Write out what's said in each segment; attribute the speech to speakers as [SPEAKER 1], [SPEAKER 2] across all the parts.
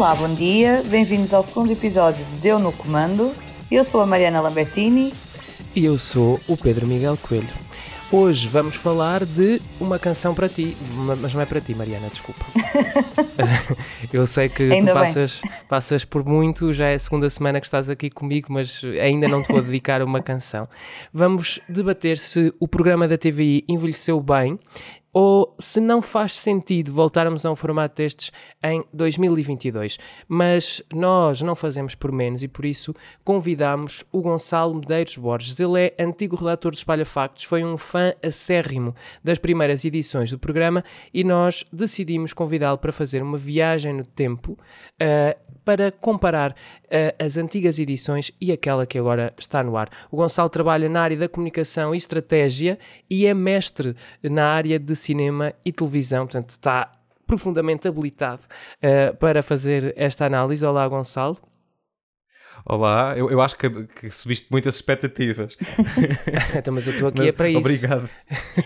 [SPEAKER 1] Olá, bom dia, bem-vindos ao segundo episódio de Deu no Comando. Eu sou a Mariana Lambertini.
[SPEAKER 2] E eu sou o Pedro Miguel Coelho. Hoje vamos falar de uma canção para ti, mas não é para ti, Mariana, desculpa. eu sei que
[SPEAKER 1] Ainda
[SPEAKER 2] tu passas, passas por muito, já é a segunda semana que estás aqui comigo, mas ainda não te vou dedicar uma canção. Vamos debater se o programa da TVI envelheceu bem ou se não faz sentido voltarmos a um formato destes em 2022. Mas nós não fazemos por menos e por isso convidamos o Gonçalo Medeiros Borges. Ele é antigo redator do Espalha Factos, foi um fã acérrimo das primeiras edições do programa e nós decidimos convidá-lo para fazer uma viagem no tempo uh, para comparar uh, as antigas edições e aquela que agora está no ar. O Gonçalo trabalha na área da comunicação e estratégia e é mestre na área de cinema e televisão, portanto está profundamente habilitado uh, para fazer esta análise. Olá, Gonçalo.
[SPEAKER 3] Olá, eu, eu acho que, que subiste muitas expectativas.
[SPEAKER 2] então, mas eu estou aqui mas, é para isso.
[SPEAKER 3] Obrigado.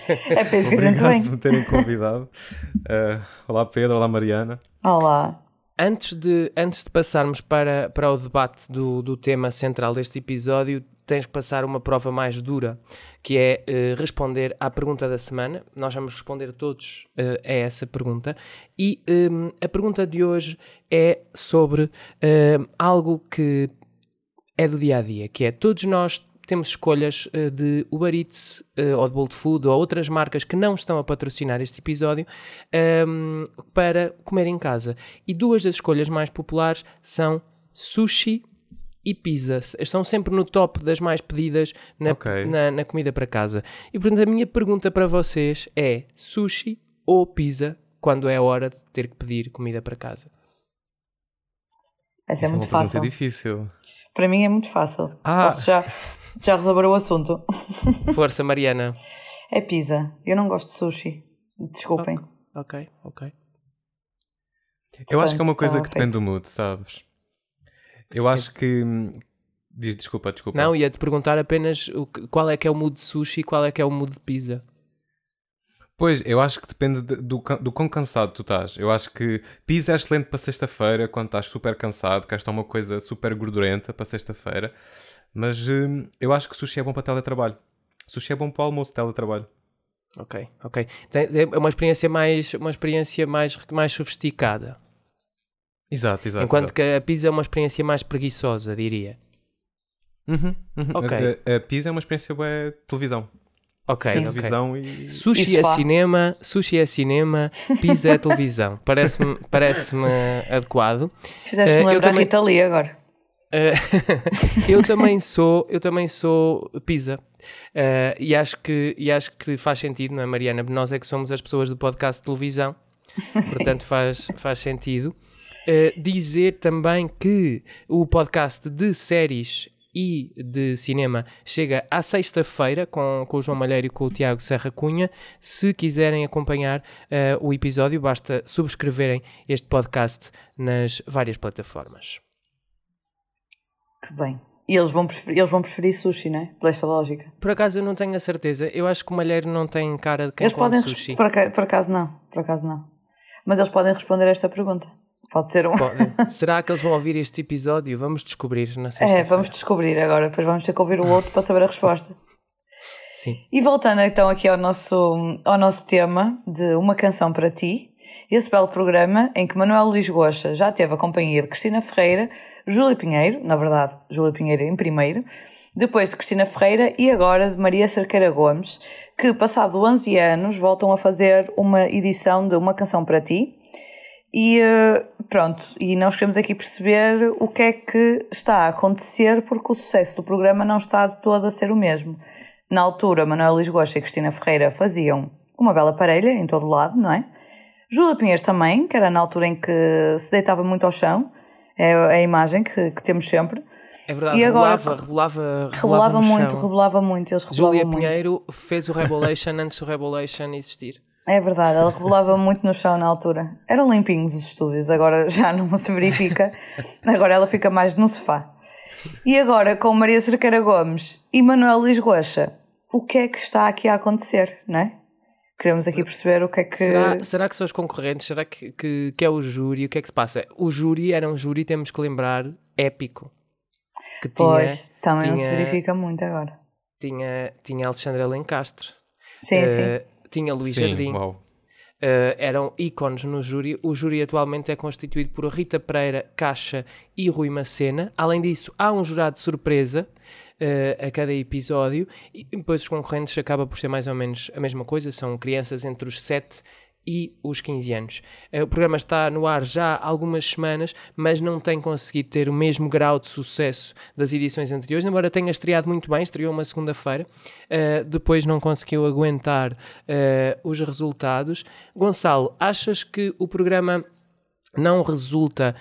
[SPEAKER 1] É para isso que a gente vem.
[SPEAKER 3] por me terem convidado. Uh, olá, Pedro. Olá, Mariana.
[SPEAKER 1] Olá.
[SPEAKER 2] Antes de, antes de passarmos para, para o debate do, do tema central deste episódio, tens que passar uma prova mais dura, que é uh, responder à pergunta da semana. Nós vamos responder todos uh, a essa pergunta. E um, a pergunta de hoje é sobre uh, algo que é do dia a dia, que é todos nós temos escolhas de Uber Eats ou de Bolt Food ou outras marcas que não estão a patrocinar este episódio um, ehm, para comer em casa. E duas das escolhas mais populares são sushi e pizza. Estão sempre no top das mais pedidas na, okay. na, na comida para casa. E portanto, a minha pergunta para vocês é: sushi ou pizza quando é a hora de ter que pedir comida para casa?
[SPEAKER 1] Essa é, é muito
[SPEAKER 3] uma
[SPEAKER 1] fácil.
[SPEAKER 3] difícil.
[SPEAKER 1] Para mim é muito fácil. Ah. Posso já já resolver o assunto.
[SPEAKER 2] Força, Mariana.
[SPEAKER 1] É pizza. Eu não gosto de sushi. Desculpem.
[SPEAKER 2] Ok, ok.
[SPEAKER 3] Eu acho que é uma coisa que depende do mood, sabes? Eu acho que. Diz, desculpa, desculpa.
[SPEAKER 2] Não, ia-te perguntar apenas o qual é que é o mood de sushi e qual é que é o mood de pizza.
[SPEAKER 3] Pois, eu acho que depende de, do, do quão cansado tu estás. Eu acho que pizza é excelente para sexta-feira, quando estás super cansado, queres uma coisa super gordurenta para sexta-feira. Mas hum, eu acho que sushi é bom para teletrabalho. Sushi é bom para o almoço, teletrabalho.
[SPEAKER 2] Ok, ok. É uma experiência mais, uma experiência mais, mais sofisticada.
[SPEAKER 3] Exato, exato.
[SPEAKER 2] Enquanto
[SPEAKER 3] exato.
[SPEAKER 2] que a pizza é uma experiência mais preguiçosa, diria.
[SPEAKER 3] Uhum, uhum. Okay. A, a, pizza é uma experiência boa televisão.
[SPEAKER 2] Ok,
[SPEAKER 3] Sim. televisão e...
[SPEAKER 2] Sushi é cinema, sushi é cinema, pizza é televisão. Parece-me parece adequado.
[SPEAKER 1] Fizeste-me uh, lembrar também... Rita Lee agora.
[SPEAKER 2] Uh, eu também sou, eu também sou pizza. Uh, e, acho que, e acho que faz sentido, não é, Mariana? Nós é que somos as pessoas do podcast de televisão, portanto faz, faz sentido. Uh, dizer também que o podcast de séries e de cinema chega à sexta-feira com, com o João Malheiro e com o Tiago Serra Cunha. Se quiserem acompanhar uh, o episódio, basta subscreverem este podcast nas várias plataformas.
[SPEAKER 1] Que bem. E eles vão, preferir, eles vão preferir sushi, não é? Pela esta lógica.
[SPEAKER 2] Por acaso eu não tenho a certeza. Eu acho que o malheiro não tem cara de quem eles come podem sushi.
[SPEAKER 1] Por, por acaso não. Por acaso não. Mas eles podem responder a esta pergunta. Pode ser um.
[SPEAKER 2] Será que eles vão ouvir este episódio? Vamos descobrir na sexta.
[SPEAKER 1] É, vamos descobrir agora. Depois vamos ter que ouvir o outro para saber a resposta.
[SPEAKER 2] Sim.
[SPEAKER 1] E voltando então aqui ao nosso, ao nosso tema de Uma Canção para Ti, esse belo programa em que Manuel Luís Goxa já teve a companhia de Cristina Ferreira, Júlia Pinheiro, na verdade, Júlia Pinheiro em primeiro, depois de Cristina Ferreira e agora de Maria Cerqueira Gomes, que passado 11 anos voltam a fazer uma edição de Uma Canção para Ti. E eh, pronto, e nós queremos aqui perceber o que é que está a acontecer porque o sucesso do programa não está de todo a ser o mesmo. Na altura, Manuel Luís Gosta e Cristina Ferreira faziam uma bela parelha em todo lado, não é? Júlia Pinheiro também, que era na altura em que se deitava muito ao chão, é, é a imagem que, que temos sempre.
[SPEAKER 2] É verdade, e agora, rebolava, rebolava,
[SPEAKER 1] rebolava muito, rebolava muito, eles rebolavam
[SPEAKER 2] Júlia Pinheiro fez o Rebolation antes do Rebolation existir.
[SPEAKER 1] É verdade, ela rebolava muito no chão na altura. Eram limpinhos os estúdios, agora já não se verifica. Agora ela fica mais no sofá. E agora com Maria Cerqueira Gomes e Manuel Luís Goxa, o que é que está aqui a acontecer, não é? Queremos aqui perceber o que é que.
[SPEAKER 2] Será, será que são os concorrentes? Será que, que, que é o júri? O que é que se passa? O júri era um júri, temos que lembrar, épico.
[SPEAKER 1] Que tinha, pois, também tinha, não se verifica muito agora.
[SPEAKER 2] Tinha, tinha Alexandre Alencastre.
[SPEAKER 1] Sim, uh, sim.
[SPEAKER 2] Tinha Luís sim, Jardim. Uau. Uh, eram ícones no júri. O júri atualmente é constituído por Rita Pereira, Caixa e Rui Macena. Além disso, há um jurado de surpresa uh, a cada episódio e depois os concorrentes acaba por ser mais ou menos a mesma coisa, são crianças entre os 7 e os 15 anos. Uh, o programa está no ar já há algumas semanas, mas não tem conseguido ter o mesmo grau de sucesso das edições anteriores, embora tenha estreado muito bem, estreou uma segunda-feira, uh, depois não conseguiu aguentar uh, os resultados. Gonçalo, achas que o programa não resulta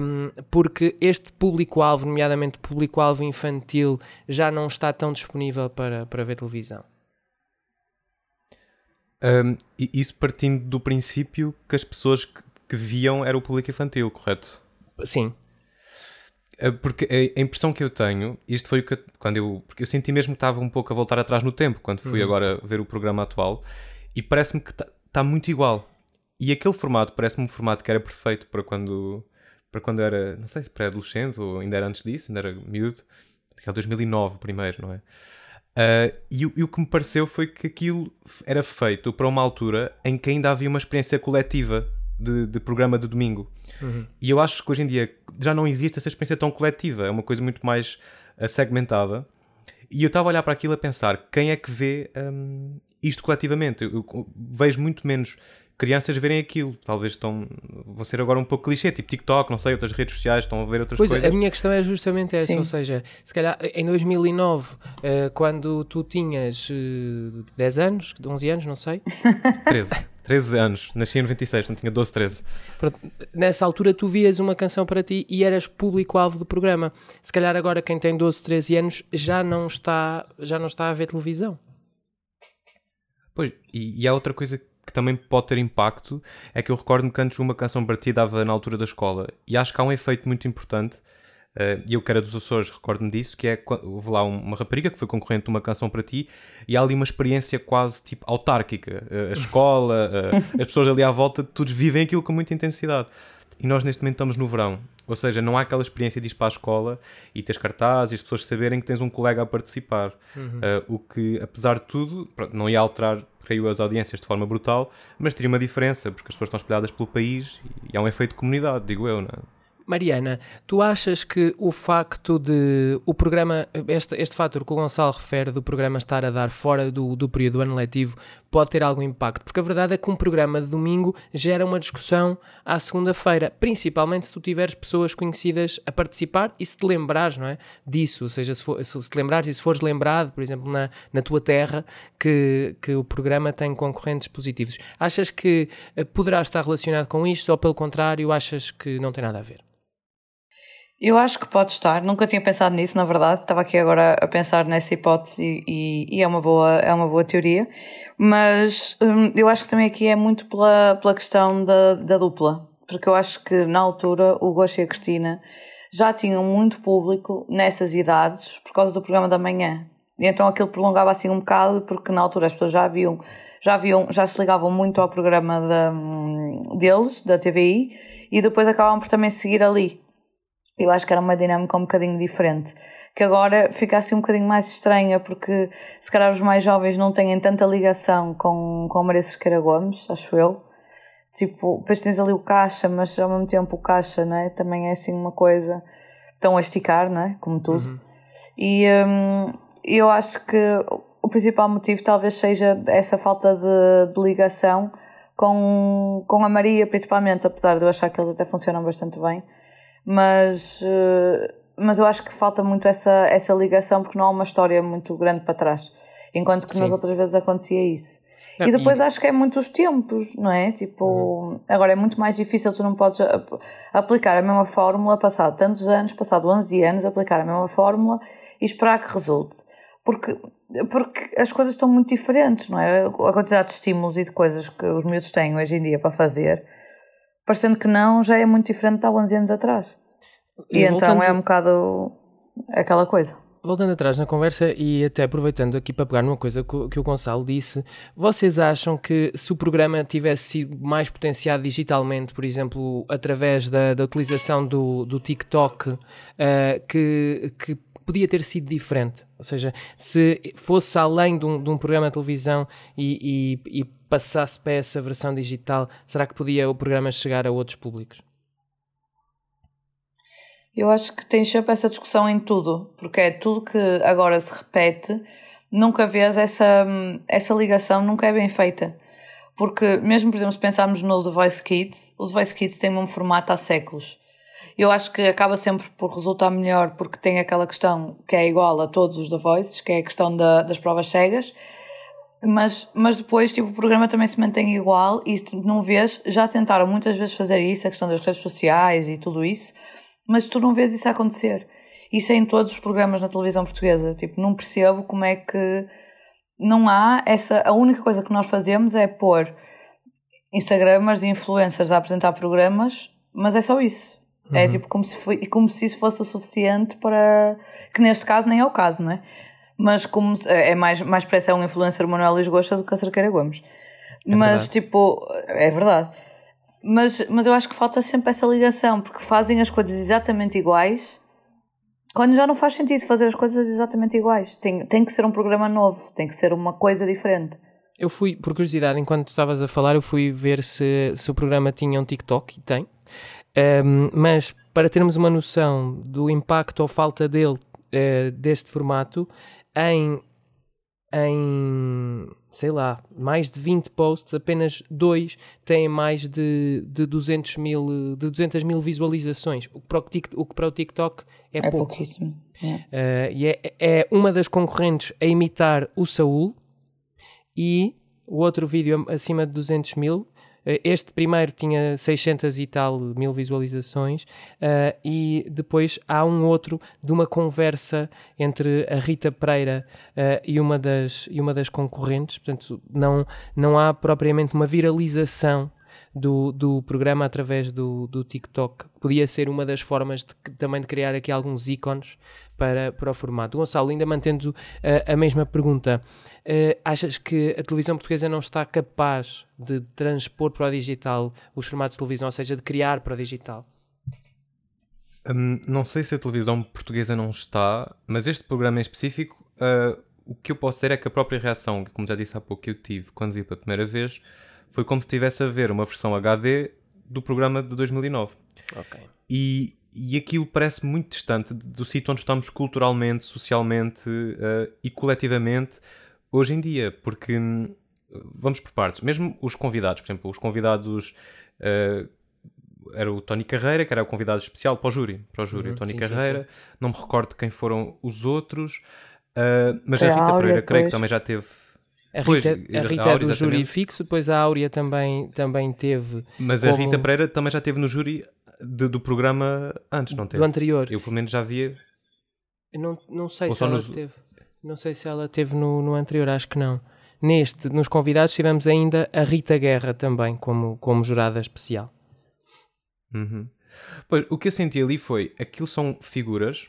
[SPEAKER 2] um, porque este público-alvo, nomeadamente público-alvo infantil, já não está tão disponível para, para ver televisão?
[SPEAKER 3] Um, isso partindo do princípio que as pessoas que, que viam era o público infantil, correto?
[SPEAKER 2] Sim.
[SPEAKER 3] Uh, porque a, impressão que eu tenho, isto foi o que quando eu, porque eu senti mesmo que estava um pouco a voltar atrás no tempo, quando fui uhum. agora ver o programa atual, e parece-me que está tá muito igual e aquele formato parece-me um formato que era perfeito para quando, para quando era, não sei se pré-adolescente ou ainda era antes disso, ainda era miúdo. Aquele 2009 primeiro, não é? Uh, e, e, o que me pareceu foi que aquilo era feito para uma altura em que ainda havia uma experiência coletiva de, de programa de domingo. Uhum. E eu acho que hoje em dia já não existe essa experiência tão coletiva, é uma coisa muito mais uh, segmentada. E eu estava a olhar para aquilo a pensar: quem é que vê um, isto coletivamente? Eu, eu vejo muito menos crianças verem aquilo. Talvez estão. vão ser agora um pouco clichê, tipo TikTok, não sei, outras redes sociais, estão a ver outras
[SPEAKER 2] pois,
[SPEAKER 3] coisas.
[SPEAKER 2] Pois, a minha questão é justamente essa, Sim. ou seja, se calhar em 2009, eh, quando tu tinhas 10 eh, anos, 11 anos, não sei.
[SPEAKER 3] 13. 13 anos, nasci em 96, não tinha 12, 13.
[SPEAKER 2] Pronto, nessa altura tu vias uma canção para ti e eras público-alvo do programa. Se calhar agora quem tem 12, 13 anos já não está, já não está a ver televisão.
[SPEAKER 3] Pois, e, e há outra coisa que também pode ter impacto é que eu recordo-me que antes uma canção para ti dava na altura da escola e acho que há um efeito muito importante uh, e eu que era dos Açores recordo-me disso que é, houve lá uma rapariga que foi concorrente de uma canção para ti e há ali uma experiência quase tipo autárquica uh, a escola, uh, as pessoas ali à volta todos vivem aquilo com muita intensidade e nós neste momento estamos no verão ou seja, não há aquela experiência de ir para a escola e teres cartazes e as pessoas saberem que tens um colega a participar. Uhum. Uh, o que, apesar de tudo, pronto, não ia alterar creio, as audiências de forma brutal, mas teria uma diferença, porque as pessoas estão espalhadas pelo país e há um efeito de comunidade, digo eu, não é?
[SPEAKER 2] Mariana, tu achas que o facto de o programa, este, este fator que o Gonçalo refere do programa estar a dar fora do, do período do ano letivo pode ter algum impacto? Porque a verdade é que um programa de domingo gera uma discussão à segunda-feira, principalmente se tu tiveres pessoas conhecidas a participar e se te lembrares, não é? Disso, ou seja, se, for, se, se te lembrares e se fores lembrado, por exemplo, na, na tua terra, que, que o programa tem concorrentes positivos. Achas que eh, poderá estar relacionado com isto ou pelo contrário, achas que não tem nada a ver?
[SPEAKER 1] Eu acho que pode estar, nunca tinha pensado nisso, na verdade, estava aqui agora a pensar nessa hipótese e, e é, uma boa, é uma boa teoria, mas hum, eu acho que também aqui é muito pela, pela questão da, da dupla, porque eu acho que na altura o Gosto e a Cristina já tinham muito público nessas idades por causa do programa da manhã, e então aquilo prolongava assim um bocado, porque na altura as pessoas já viam, já viam, já se ligavam muito ao programa hum, deles, da TVI, e depois acabavam por também seguir ali eu acho que era uma dinâmica um bocadinho diferente. Que agora fica assim um bocadinho mais estranha, porque se calhar os mais jovens não têm tanta ligação com, com a Maria Cerqueira Gomes, acho eu. Tipo, depois tens ali o caixa, mas ao mesmo tempo o caixa, não é? Também é assim uma coisa tão a esticar, não é? Como tudo. Uhum. E hum, eu acho que o principal motivo talvez seja essa falta de, de ligação com, com a Maria, principalmente, apesar de eu achar que eles até funcionam bastante bem mas, eh, mas eu acho que falta muito essa, essa ligação porque não há uma história muito grande para trás. Enquanto que Sim. nas outras vezes acontecia isso. e depois e... acho que é muito os tempos, não é? Tipo, uhum. agora é muito mais difícil, tu não podes aplicar a mesma fórmula passado tantos anos, passado 11 anos, aplicar a mesma fórmula e esperar que resulte. Porque, porque as coisas estão muito diferentes, não é? A quantidade de estímulos e de coisas que os miúdos têm hoje em dia para fazer parecendo que não, já é muito diferente de há 11 anos atrás. E, e então voltando... é um bocado aquela coisa.
[SPEAKER 2] voltando atrás na conversa e até aproveitando aqui para pegar numa coisa que o Gonçalo disse, vocês acham que se o programa tivesse sido mais potenciado digitalmente, por exemplo, através da, da utilização do, do TikTok, uh, que, que podia ter sido diferente? Ou seja, se fosse além de um, de um programa de televisão e, e, e passasse para essa versão digital, será que podia o programa chegar a outros públicos?
[SPEAKER 1] Eu acho que tens sempre essa discussão em tudo, porque é tudo que agora se repete, nunca vês essa, essa ligação, nunca é bem feita. Porque, mesmo, por exemplo, se pensarmos no The Voice Kids, os Voice Kids têm um formato há séculos. Eu acho que acaba sempre por resultar melhor, porque tem aquela questão que é igual a todos os The Voices, que é a questão da, das provas cegas, mas, mas depois tipo, o programa também se mantém igual e não vês, já tentaram muitas vezes fazer isso, a questão das redes sociais e tudo isso, mas tu não vês isso acontecer. Isso é em todos os programas na televisão portuguesa. Tipo, não percebo como é que não há essa. A única coisa que nós fazemos é pôr Instagramers e influencers a apresentar programas, mas é só isso. É uhum. É tipo como se, foi, como se isso fosse o suficiente para. Que neste caso nem é o caso, não é? Mas como é, mais, mais parece é um influencer Manuel Lisgocha do que a Cerqueira Gomes. É mas verdade. tipo, é verdade. Mas, mas eu acho que falta sempre essa ligação, porque fazem as coisas exatamente iguais quando já não faz sentido fazer as coisas exatamente iguais. Tem, tem que ser um programa novo, tem que ser uma coisa diferente.
[SPEAKER 2] Eu fui, por curiosidade, enquanto estavas a falar, eu fui ver se, se o programa tinha um TikTok, e tem. Um, mas para termos uma noção do impacto ou falta dele, uh, deste formato, em em, sei lá, mais de 20 posts, apenas dois têm mais de, de, 200 mil, de 200 mil visualizações, o que para o, TikTok, o que para o TikTok é, é pouco.
[SPEAKER 1] pouquíssimo.
[SPEAKER 2] Uh, e é, é uma das concorrentes a imitar o Saul e o outro vídeo acima de 200 mil este primeiro tinha 600 e tal mil visualizações uh, e depois há um outro de uma conversa entre a Rita Pereira uh, e, uma das, e uma das concorrentes, portanto não, não há propriamente uma viralização do, do programa através do, do TikTok. Podia ser uma das formas de, também de criar aqui alguns ícones para, para o formato. Gonçalo, ainda mantendo uh, a mesma pergunta, uh, achas que a televisão portuguesa não está capaz de transpor para o digital os formatos de televisão, ou seja, de criar para o digital?
[SPEAKER 3] Um, não sei se a televisão portuguesa não está, mas este programa em específico, uh, o que eu posso dizer é que a própria reação, como já disse há pouco, que eu tive quando vi pela primeira vez, foi como se estivesse a ver uma versão HD do programa de 2009.
[SPEAKER 2] Ok.
[SPEAKER 3] E, e aquilo parece muito distante do sítio onde estamos culturalmente, socialmente uh, e coletivamente hoje em dia, porque hum, vamos por partes, mesmo os convidados, por exemplo, os convidados uh, era o Tony Carreira, que era o convidado especial para o júri, para o júri, uhum, Tony sim, Carreira, sim, sim. não me recordo quem foram os outros, uh, mas a Rita Pereira creio que também já teve
[SPEAKER 2] a Rita, pois, a Rita a Áurea, é do júri fixo, depois a Áurea também, também teve.
[SPEAKER 3] Mas como... a Rita Pereira também já teve no júri de, do programa antes, não teve?
[SPEAKER 2] Do anterior.
[SPEAKER 3] Eu pelo menos já via.
[SPEAKER 2] Eu não, não sei Ou se ela teve. Não sei se ela teve no, no anterior, acho que não. Neste, nos convidados, tivemos ainda a Rita Guerra também, como, como jurada especial.
[SPEAKER 3] Uhum. Pois, o que eu senti ali foi, aquilo são figuras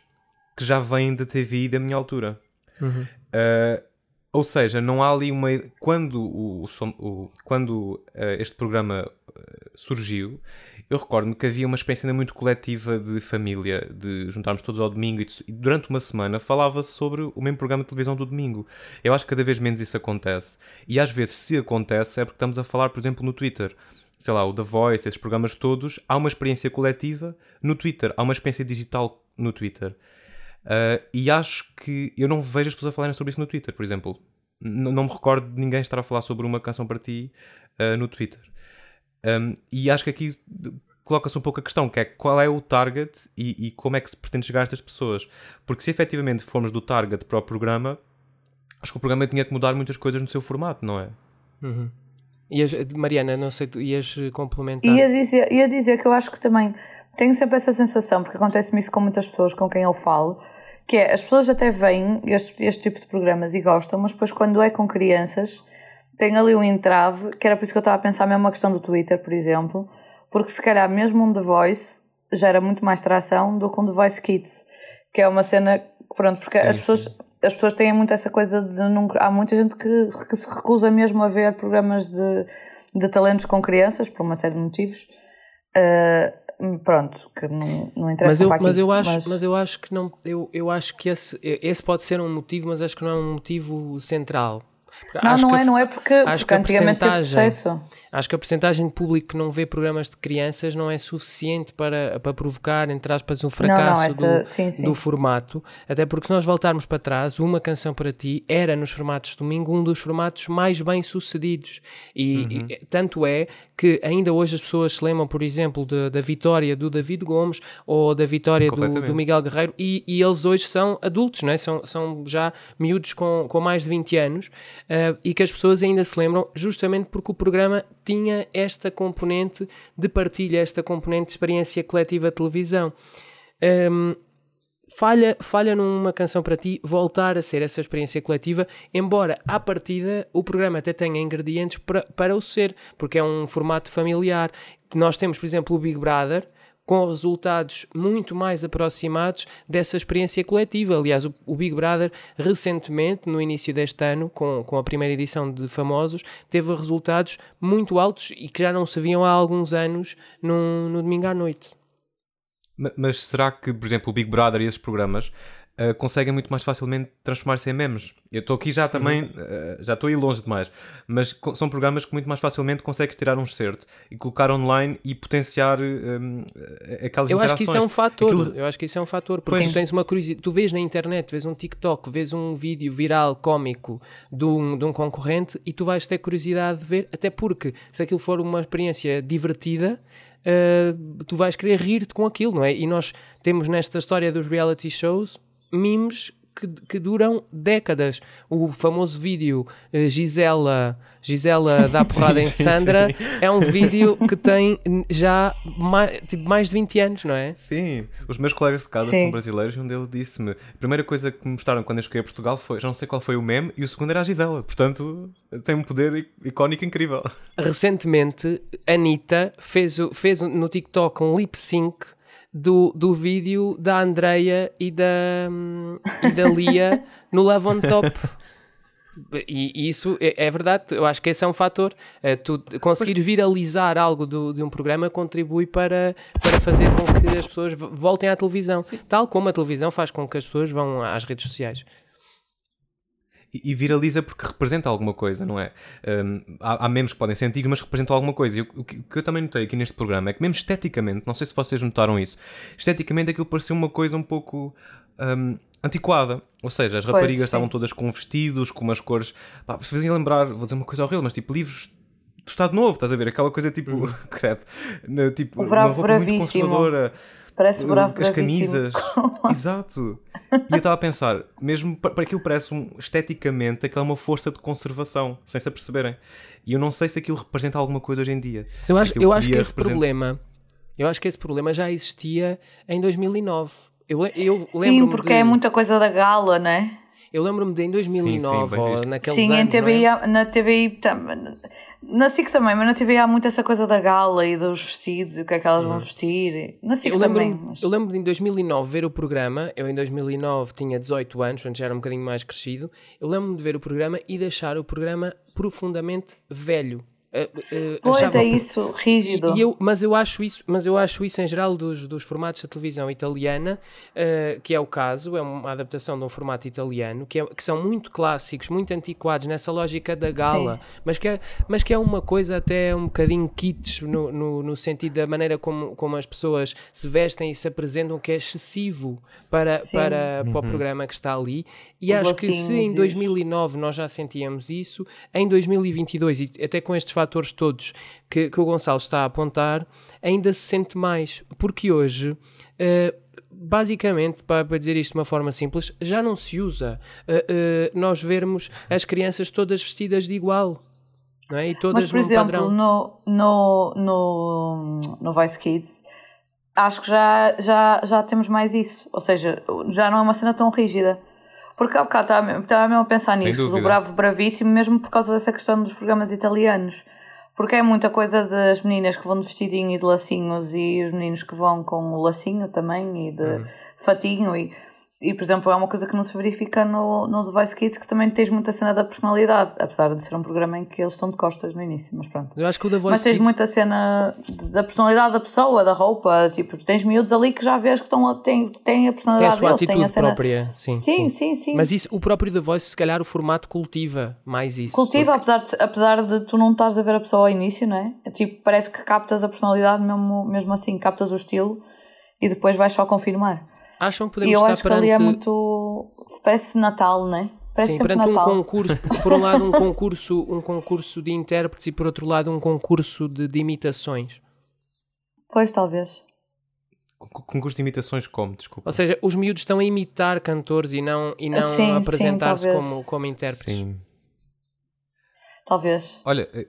[SPEAKER 3] que já vêm da TV da minha altura.
[SPEAKER 2] Uhum.
[SPEAKER 3] Uh, ou seja, não há ali uma. Quando, o, o quando uh, este programa uh, surgiu, eu recordo-me que havia uma experiência muito coletiva de família, de juntarmos todos ao domingo e, e durante uma semana falava-se sobre o mesmo programa de televisão do domingo. Eu acho que cada vez menos isso acontece. E às vezes, se acontece, é porque estamos a falar, por exemplo, no Twitter. Sei lá, o The Voice, esses programas todos, há uma experiência coletiva no Twitter, há uma experiência digital no Twitter. Uh, e acho que eu não vejo as pessoas falarem sobre isso no Twitter, por exemplo. N não me recordo de ninguém estar a falar sobre uma canção para ti uh, no Twitter. Um, e acho que aqui coloca-se um pouco a questão, que é qual é o target e, e, como é que se pretende chegar a estas pessoas. Porque se efetivamente formos do target para o programa, acho que o programa tinha que mudar muitas coisas no seu formato, não é?
[SPEAKER 2] Uhum. Ias, Mariana, não sei, tu ias complementar?
[SPEAKER 1] Ia dizer, ia dizer que eu acho que também tenho sempre essa sensação, porque acontece-me isso com muitas pessoas com quem eu falo, que é, as pessoas até veem este, este tipo de programas e gostam, mas depois quando é com crianças, tem ali um entrave, que era por isso que eu estava a pensar mesmo uma questão do Twitter, por exemplo, porque se calhar mesmo um The Voice gera muito mais tração do que um The Voice Kids, que é uma cena Pronto, porque
[SPEAKER 3] Sim,
[SPEAKER 1] as, pessoas,
[SPEAKER 3] sim.
[SPEAKER 1] As pessoas têm muito essa coisa de. Não, há muita gente que, que se recusa mesmo a ver programas de, de talentos com crianças, por uma série de motivos. Uh, pronto, que não, não interessa
[SPEAKER 2] Mas eu,
[SPEAKER 1] para aqui.
[SPEAKER 2] mas eu acho, mas... eu acho que não, eu, eu acho que esse, esse pode ser um motivo, mas acho que não é um motivo central.
[SPEAKER 1] Não,
[SPEAKER 2] Acho
[SPEAKER 1] não é,
[SPEAKER 2] a-
[SPEAKER 1] não é porque,
[SPEAKER 2] acho
[SPEAKER 1] porque
[SPEAKER 2] que a
[SPEAKER 1] antigamente teve
[SPEAKER 2] percentagem-
[SPEAKER 1] sucesso.
[SPEAKER 2] Acho que a percentagem de público que não vê programas de crianças não é suficiente para, para provocar, entre aspas, um fracasso
[SPEAKER 1] esta-
[SPEAKER 2] do,
[SPEAKER 1] sim, sim.
[SPEAKER 2] do formato. Até porque se nós voltarmos para trás, Uma Canção para Ti era nos formatos de domingo um dos formatos mais bem sucedidos. E, e tanto é que ainda hoje as pessoas se lembram, por exemplo, de- da vitória do David Gomes ou da vitória do, do Miguel Guerreiro e, e eles hoje são adultos, não é? são, são já miúdos com, com mais de 20 anos eh, e que as pessoas ainda se lembram justamente porque o programa tinha esta componente de partilha, esta componente de experiência coletiva de televisão. Ehm, falha, falha numa canção para ti voltar a ser essa experiência coletiva, embora à partida o programa até tenha ingredientes para, para o ser, porque é um formato familiar. Nós temos, por exemplo, o Big Brother, com resultados muito mais aproximados dessa experiência coletiva. Aliás, o, o Big Brother, recentemente, no início deste ano, com, com a primeira edição de Famosos, teve resultados muito altos e que já não se viam há alguns anos no, no domingo à noite.
[SPEAKER 3] Ma- Mas será que, por exemplo, o Big Brother e esses programas ah, conseguem muito mais facilmente transformar-se em memes? Eu estou aqui já também, ah, já estou aí longe demais, mas são programas que muito mais facilmente consegues tirar um certo e colocar online e potenciar hum, aquelas
[SPEAKER 2] Eu acho que isso é um fator.
[SPEAKER 3] Aquilo-
[SPEAKER 2] Eu acho que isso é um fator. Porque
[SPEAKER 3] Pois.
[SPEAKER 2] tu tens uma curiosidade. Tu vês na internet, vês um TikTok, vês um vídeo viral cómico de um, de um concorrente e tu vais ter curiosidade de ver, até porque se aquilo for uma experiência divertida. eh, tu vais querer rir-te com aquilo, não é? E nós temos nesta história dos reality shows memes que, que duram décadas. O famoso vídeo eh, Gisela, Gisela dá porrada em
[SPEAKER 3] sim,
[SPEAKER 2] Sandra
[SPEAKER 3] sim.
[SPEAKER 2] é um vídeo que tem já mais, tipo, mais de 20 anos, não é?
[SPEAKER 3] Sim, os meus colegas de casa
[SPEAKER 1] Sim.
[SPEAKER 3] são brasileiros e um deles disse-me: a primeira coisa que me mostraram quando eu cheguei a Portugal foi, já não sei qual foi o meme, e o segundo era a Gisela. Portanto, tem um poder icónico incrível.
[SPEAKER 2] Recentemente, Anitta fez, fez no TikTok um lip sync do, do vídeo da Andreia e da, hum, e da Lia no Love on Top. E, e isso é, é verdade, eu acho que esse é um fator. Eh, tu conseguir viralizar algo do, de um programa contribui para, para fazer com que as pessoas voltem à televisão, tal como a televisão faz com que as pessoas vão às redes sociais.
[SPEAKER 3] E, viraliza porque representa alguma coisa, não é? Hum, há, há memes que podem ser antigos, mas representam alguma coisa. E o, o que o que eu também notei aqui neste programa é que, mesmo esteticamente, não sei se vocês notaram isso, esteticamente aquilo pareceu uma coisa um pouco. hum, antiquada, ou seja, as
[SPEAKER 1] Pois,
[SPEAKER 3] raparigas
[SPEAKER 1] sim.
[SPEAKER 3] estavam todas com vestidos, com umas cores, pá, se faziam lembrar, vou dizer uma coisa horrível, mas tipo livros do Estado Novo, estás a ver? Aquela coisa tipo, credo, na- tipo,
[SPEAKER 1] O bravo
[SPEAKER 3] uma roupa muito conservadora,
[SPEAKER 1] Parece bravo
[SPEAKER 3] as
[SPEAKER 1] bravíssimo.
[SPEAKER 3] camisas. Exato. E eu estava a pensar, mesmo pa- para aquilo parece um, esteticamente aquela é uma força de conservação, sem se aperceberem. E eu não sei se aquilo representa alguma coisa hoje em dia.
[SPEAKER 2] Mas eu acho, eu acho que esse
[SPEAKER 3] representar-
[SPEAKER 2] problema, eu acho que esse problema já existia em 2009. Eu, eu
[SPEAKER 1] Sim, porque
[SPEAKER 2] de,
[SPEAKER 1] é muita coisa da gala, né?
[SPEAKER 2] Eu lembro-me de em 2009,
[SPEAKER 3] bem
[SPEAKER 2] ou
[SPEAKER 3] visto.
[SPEAKER 2] naqueles
[SPEAKER 1] Sim,
[SPEAKER 2] anos,
[SPEAKER 1] em
[SPEAKER 2] não é?
[SPEAKER 1] Há- na TVI tam- na SIC também, mas na TVI há muito essa coisa da gala e dos vestidos e o que é que elas vão vestir. Na SIC
[SPEAKER 2] Eu
[SPEAKER 1] também.
[SPEAKER 2] lembro-me
[SPEAKER 1] mas-
[SPEAKER 2] eu lembro de em 2009 ver o programa. Eu em 2009 tinha 18 anos, portanto já era um bocadinho mais crescido. Eu lembro-me de ver o programa e de achar o programa profundamente velho. Eh, eh,
[SPEAKER 1] Pois
[SPEAKER 2] achava-
[SPEAKER 1] é isso, rígido.
[SPEAKER 2] E eu, mas eu acho isso, mas eu acho isso em geral dos, dos formatos da televisão italiana, eh, que é o caso, é uma adaptação de um formato italiano, que, é- que são muito clássicos, muito antiquados nessa lógica da gala, mas que, é, mas que é uma coisa até um bocadinho kitsch no, no, no sentido da maneira como, como as pessoas se vestem e se apresentam, que é excessivo para,
[SPEAKER 1] Sim.
[SPEAKER 2] para, para o programa que está ali. E
[SPEAKER 1] Os
[SPEAKER 2] acho que se em
[SPEAKER 1] e os-
[SPEAKER 2] 2009 nós já sentíamos isso, em 2022 e até com estes fatores todos que, que o Gonçalo está a apontar, ainda se sente mais, porque hoje. eh, Basicamente, para, para dizer isto de uma forma simples, já não se usa eh, eh, nós vermos as crianças todas vestidas de igual, não é? E todas
[SPEAKER 1] Mas, por
[SPEAKER 2] num
[SPEAKER 1] exemplo,
[SPEAKER 2] padrão.
[SPEAKER 1] no, no, no, no Vice Kids, acho que já, já, já temos mais isso. Ou seja, já não é uma cena tão rígida. Porque há bocado estava mesmo- estava mesmo a pensar
[SPEAKER 3] Sem
[SPEAKER 1] nisso, do
[SPEAKER 3] dúvida.
[SPEAKER 1] bravo bravíssimo, mesmo por causa dessa questão dos programas italianos. Porque é muita coisa das meninas que vão de vestidinho e de lacinhos e os meninos que vão com o lacinho também e de
[SPEAKER 3] Uhum.
[SPEAKER 1] fatinho e, E, por exemplo, é uma coisa que não se verifica no, no The Voice Kids, que também tens muita cena da personalidade, apesar de ser um programa em que eles estão de costas no início, mas pronto.
[SPEAKER 2] Eu acho que o Voice
[SPEAKER 1] Mas tens
[SPEAKER 2] Kids...
[SPEAKER 1] muita cena da personalidade da pessoa, da roupa, tipo, tens miúdos ali que já vês que estão, a- têm, têm a
[SPEAKER 2] Tem a
[SPEAKER 1] personalidade
[SPEAKER 2] sua
[SPEAKER 1] deles, têm a
[SPEAKER 2] atitude
[SPEAKER 1] cena...
[SPEAKER 2] própria, sim,
[SPEAKER 1] Sim, sim, sim.
[SPEAKER 2] Mas isso, o próprio The Voice, se calhar o formato cultiva mais isso.
[SPEAKER 1] Cultiva, apesar de, apesar de tu não estás a ver a pessoa ao início, não é? É Tipo, parece que captas a personalidade mesmo, mesmo assim, captas o estilo e depois vais só confirmar.
[SPEAKER 2] Acham que
[SPEAKER 1] E
[SPEAKER 2] podemos
[SPEAKER 1] eu
[SPEAKER 2] estar
[SPEAKER 1] acho que
[SPEAKER 2] perante...
[SPEAKER 1] ali é muito. Parece Natal, não é? Parece
[SPEAKER 2] Sim, perante um
[SPEAKER 1] Natal.
[SPEAKER 2] concurso, por um lado um concurso, um concurso de intérpretes e por outro lado um concurso de, de imitações.
[SPEAKER 1] Pois, talvez.
[SPEAKER 3] Con- Concurso de imitações como, desculpa.
[SPEAKER 2] Ou seja, os miúdos estão a imitar cantores e não, e não
[SPEAKER 1] Sim,
[SPEAKER 2] a
[SPEAKER 1] sim,
[SPEAKER 2] apresentar-se como, como intérpretes.
[SPEAKER 3] Sim.
[SPEAKER 1] Talvez.
[SPEAKER 3] Olha, eh,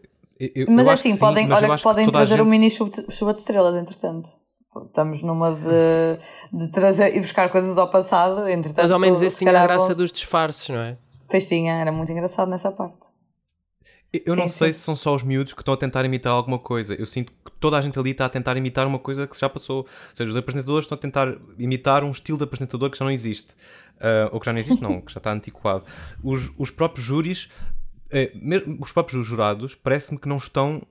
[SPEAKER 3] eu,
[SPEAKER 1] Mas
[SPEAKER 3] eu
[SPEAKER 1] é
[SPEAKER 3] que
[SPEAKER 1] assim,
[SPEAKER 3] sim,
[SPEAKER 1] podem,
[SPEAKER 3] mas eu
[SPEAKER 1] olha que podem trazer o
[SPEAKER 3] gente-
[SPEAKER 1] mini chuva de, chuva de estrelas, entretanto. Estamos numa de, de trazer e buscar coisas ao passado, entretanto.
[SPEAKER 2] Mas ao menos esse
[SPEAKER 1] se
[SPEAKER 2] tinha a graça dos disfarces, não é?
[SPEAKER 1] Pois tinha, era muito engraçado nessa parte.
[SPEAKER 3] Eu não
[SPEAKER 1] Sim,
[SPEAKER 3] sei
[SPEAKER 1] sim.
[SPEAKER 3] se são só os miúdos que estão a tentar imitar alguma coisa. Eu sinto que toda a gente ali está a tentar imitar uma coisa que já passou. Ou seja, os apresentadores estão a tentar imitar um estilo de apresentador que já não existe. Ah, ou que já não existe, não, que já está antiquado. Os, os próprios júris, eh, mesmo os próprios jurados, parece-me que não estão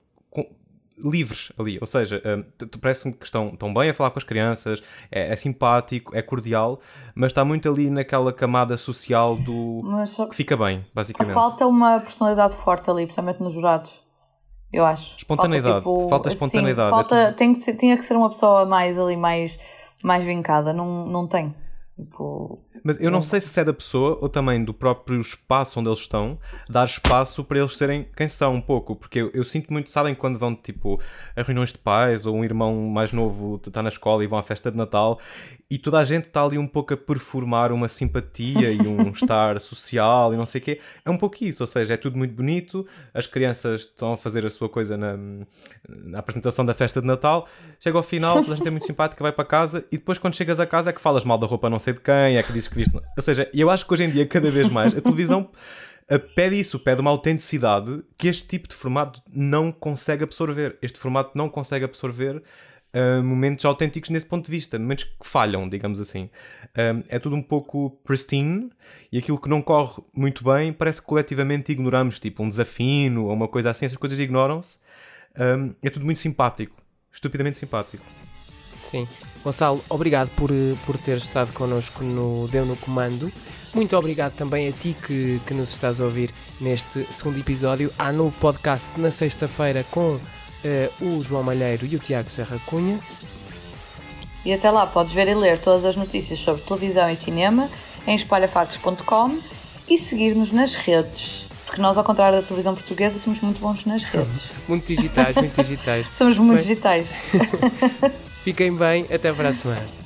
[SPEAKER 3] livres ali. Ou seja, t- parece-me que estão, estão bem a falar com as crianças, é, é simpático, é cordial, mas está muito ali naquela camada social do. Que fica bem, basicamente.
[SPEAKER 1] falta uma personalidade forte ali, principalmente nos jurados. Eu acho.
[SPEAKER 3] Espontaneidade. Falta
[SPEAKER 1] assim,
[SPEAKER 3] espontaneidade, é
[SPEAKER 1] falta,
[SPEAKER 3] tudo-
[SPEAKER 1] tem que ser, tinha que ser uma pessoa mais ali, mais, mais vincada. Não, não tem. Tipo,
[SPEAKER 3] Mas eu não sei se é da pessoa ou também do próprio espaço onde eles estão, dar espaço para eles serem quem são um pouco, porque eu, eu sinto muito, sabem, quando vão tipo a reuniões de pais ou um irmão mais novo está na escola e vão à festa de Natal e toda a gente está ali um pouco a performar uma simpatia e um estar social e não sei o quê. É um pouco isso, ou seja, é tudo muito bonito, as crianças estão a fazer a sua coisa na, na apresentação da festa de Natal, chega ao final, toda a gente é muito simpática, vai para casa e depois quando chegas a casa é que falas mal da roupa não sei de quem, é que dizes que viste. Ou seja, eu acho que hoje em dia, cada vez mais, a televisão pede isso, pede uma autenticidade que este tipo de formato não consegue absorver. Este formato não consegue absorver eh, momentos autênticos nesse ponto de vista, momentos que falham, digamos assim. Um, é tudo um pouco pristine e aquilo que não corre muito bem parece que coletivamente ignoramos, tipo um desafino ou uma coisa assim, essas coisas ignoram-se. Um, é tudo muito simpático, estupidamente simpático.
[SPEAKER 2] Sim. Gonçalo, obrigado por, eh, por ter estado connosco no Deu no Comando. Muito obrigado também a ti que, que nos estás a ouvir neste segundo episódio. Há novo podcast na sexta-feira com eh, o João Malheiro e o Tiago Serra Cunha.
[SPEAKER 1] E até lá podes ver e ler todas as notícias sobre televisão e cinema em espalhafactos.com e seguir-nos nas redes. Porque nós, ao contrário da televisão portuguesa, somos muito bons nas redes.
[SPEAKER 2] Muito digitais, muito digitais.
[SPEAKER 1] Somos muito digitais.
[SPEAKER 2] Fiquem bem, até para a semana.